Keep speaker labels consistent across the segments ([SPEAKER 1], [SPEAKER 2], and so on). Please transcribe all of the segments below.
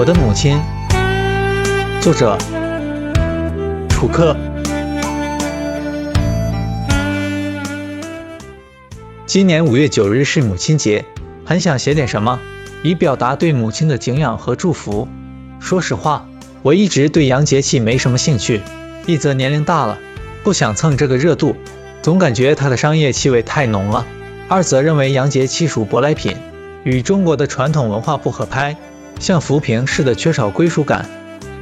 [SPEAKER 1] 我的母亲，作者楚克。今年五月九日是母亲节，很想写点什么，以表达对母亲的敬仰和祝福。说实话，我一直对洋节气没什么兴趣，一则年龄大了，不想蹭这个热度，总感觉它的商业气味太浓了；二则认为洋节气属舶来品，与中国的传统文化不合拍。像浮萍似的缺少归属感，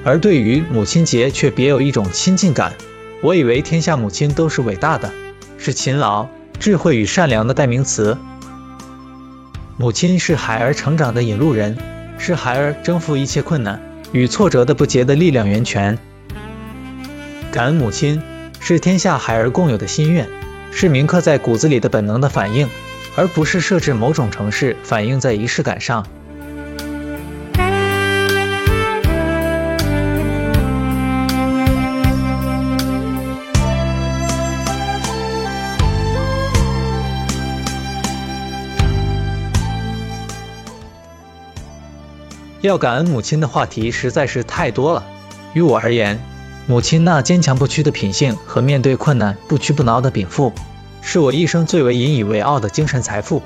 [SPEAKER 1] 而对于母亲节却别有一种亲近感。我以为天下母亲都是伟大的，是勤劳、智慧与善良的代名词。母亲是孩儿成长的引路人，是孩儿征服一切困难与挫折的不竭的力量源泉。感恩母亲是天下孩儿共有的心愿，是铭刻在骨子里的本能的反应，而不是设置某种程式反映在仪式感上。要感恩母亲的话题实在是太多了。于我而言，母亲那坚强不屈的品性和面对困难不屈不挠的禀赋，是我一生最为引以为傲的精神财富。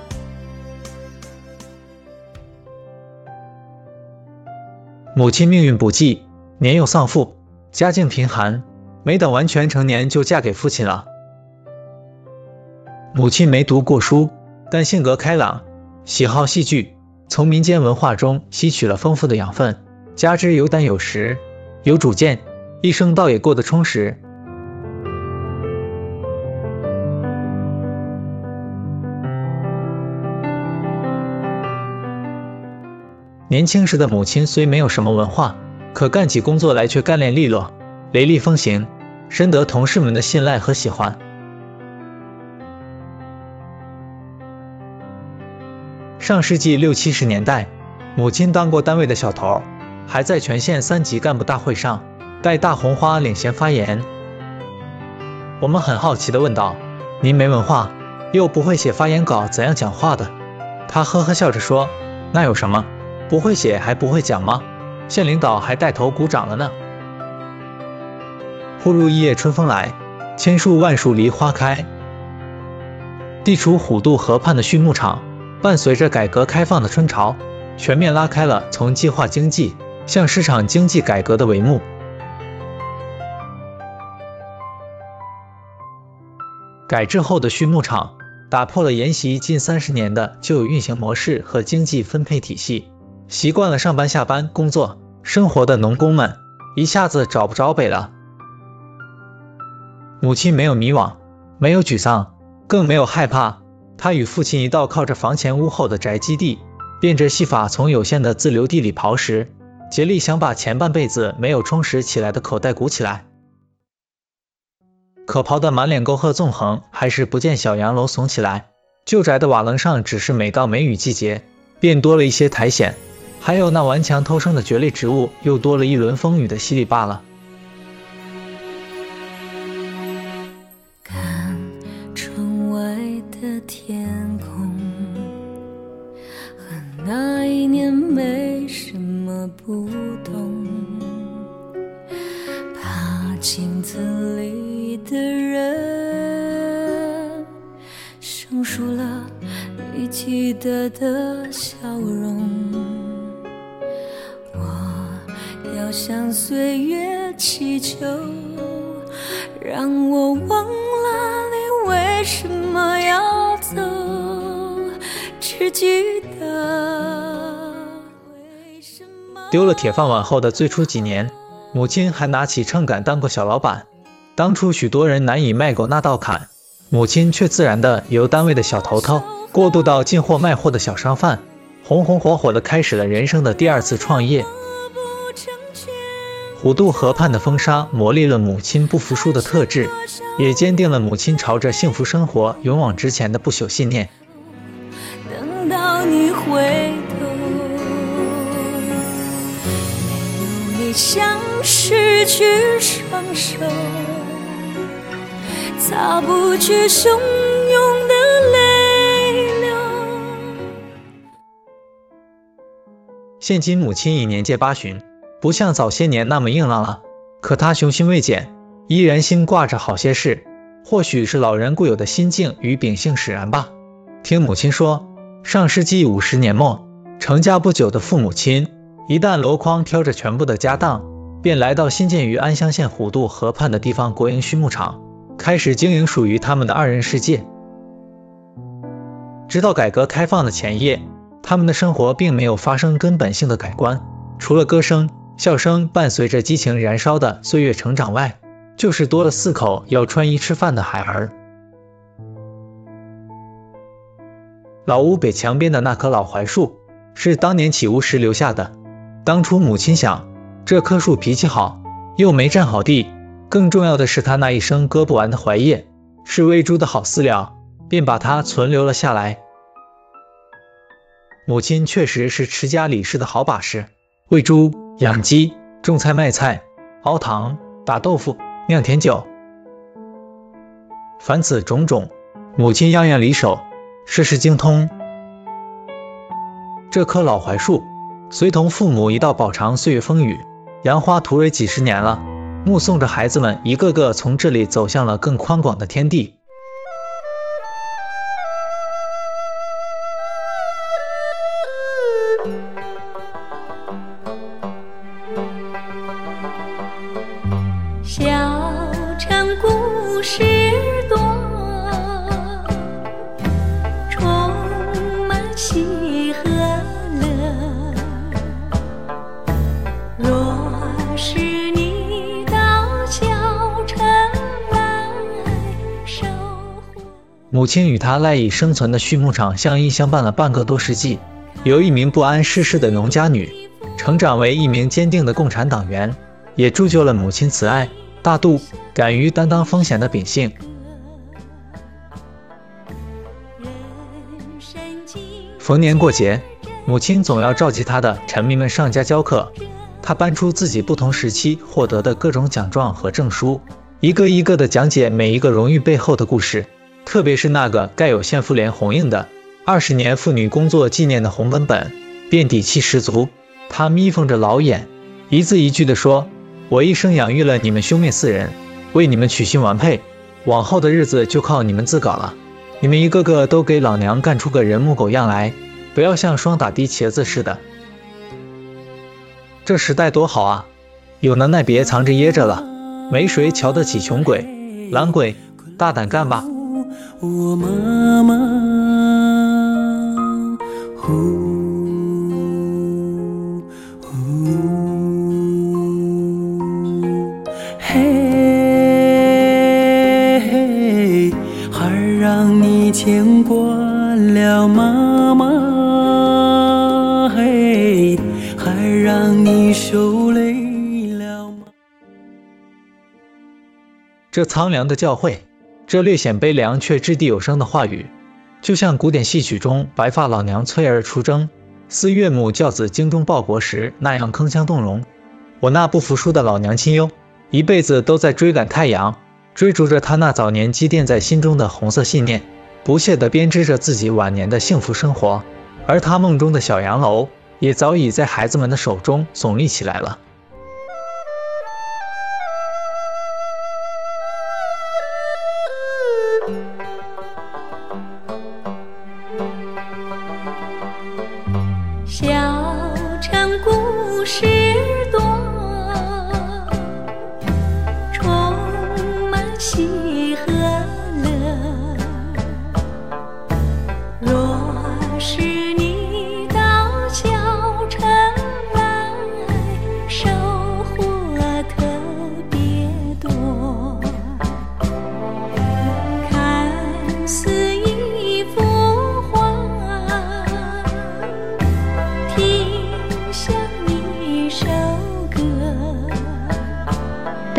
[SPEAKER 1] 母亲命运不济，年幼丧父，家境贫寒，没等完全成年就嫁给父亲了。母亲没读过书，但性格开朗，喜好戏剧。从民间文化中吸取了丰富的养分，加之有胆有识、有主见，一生倒也过得充实。年轻时的母亲虽没有什么文化，可干起工作来却干练利落、雷厉风行，深得同事们的信赖和喜欢。上世纪六七十年代，母亲当过单位的小头，还在全县三级干部大会上戴大红花领衔发言。我们很好奇地问道：“您没文化，又不会写发言稿，怎样讲话的？”他呵呵笑着说：“那有什么？不会写还不会讲吗？县领导还带头鼓掌了呢。”忽如一夜春风来，千树万树梨花开。地处虎渡河畔的畜牧场。伴随着改革开放的春潮，全面拉开了从计划经济向市场经济改革的帷幕。改制后的畜牧场打破了沿袭近三十年的旧有运行模式和经济分配体系，习惯了上班下班、工作生活的农工们一下子找不着北了。母亲没有迷惘，没有沮丧，更没有害怕。他与父亲一道靠着房前屋后的宅基地，变着戏法从有限的自留地里刨食，竭力想把前半辈子没有充实起来的口袋鼓起来。可刨得满脸沟壑纵横，还是不见小洋楼耸起来。旧宅的瓦楞上，只是每到梅雨季节，便多了一些苔藓，还有那顽强偷生的蕨类植物，又多了一轮风雨的洗礼罢了。
[SPEAKER 2] 记得的笑容。我要向岁月祈求，让我忘了你为什么要走，只记得。
[SPEAKER 1] 丢了铁饭碗后的最初几年，母亲还拿起秤杆当过小老板。当初许多人难以迈过那道坎，母亲却自然的由单位的小头头过渡到进货卖货的小商贩，红红火火的开始了人生的第二次创业。虎渡河畔的风沙磨砺了母亲不服输的特质，也坚定了母亲朝着幸福生活勇往直前的不朽信念。
[SPEAKER 2] 等到你回。像失去双手，擦不去汹
[SPEAKER 1] 现今母亲已年届八旬，不像早些年那么硬朗了，可她雄心未减，依然心挂着好些事。或许是老人固有的心境与秉性使然吧。听母亲说，上世纪五十年末，成家不久的父母亲，一旦箩筐挑着全部的家当，便来到新建于安乡县虎渡河畔的地方国营畜牧场，开始经营属于他们的二人世界。直到改革开放的前夜，他们的生活并没有发生根本性的改观，除了歌声、笑声伴随着激情燃烧的岁月成长外，就是多了四口要穿衣吃饭的孩儿。老屋北墙边的那棵老槐树是当年起屋时留下的。当初母亲想，这棵树脾气好，又没占好地，更重要的是它那一生割不完的槐叶是喂猪的好饲料，便把它存留了下来。母亲确实是持家理事的好把式，喂猪、养鸡、种菜卖菜、熬糖、打豆腐。酿甜酒，凡此种种，母亲样样离手，事事精通。这棵老槐树随同父母一道饱尝岁月风雨，杨花吐蕊几十年了，目送着孩子们一个个从这里走向了更宽广的天地。母亲与他赖以生存的畜牧场相依相伴了半个多世纪，由一名不谙世事的农家女，成长为一名坚定的共产党员，也铸就了母亲慈爱、大度、敢于担当风险的秉性。逢年过节，母亲总要召集她的臣民们上家教课，她搬出自己不同时期获得的各种奖状和证书，一个一个的讲解每一个荣誉背后的故事。特别是那个盖有县妇联红印的二十年妇女工作纪念的红本本，便底气十足。他眯缝着老眼，一字一句地说：“我一生养育了你们兄妹四人，为你们娶亲完配，往后的日子就靠你们自个了。你们一个个都给老娘干出个人模狗样来，不要像霜打的茄子似的。这时代多好啊，有能耐别藏着掖着了，没谁瞧得起穷鬼、懒鬼，大胆干吧。”我妈妈，呼呼，
[SPEAKER 2] 嘿，孩儿让你牵挂了妈妈，嘿，孩儿让你受累了吗。
[SPEAKER 1] 这苍凉的教会。这略显悲凉却掷地有声的话语，就像古典戏曲中白发老娘催儿出征，思岳母教子精忠报国时那样铿锵动容。我那不服输的老娘亲哟，一辈子都在追赶太阳，追逐着他那早年积淀在心中的红色信念，不懈地编织着自己晚年的幸福生活。而他梦中的小洋楼，也早已在孩子们的手中耸立起来了。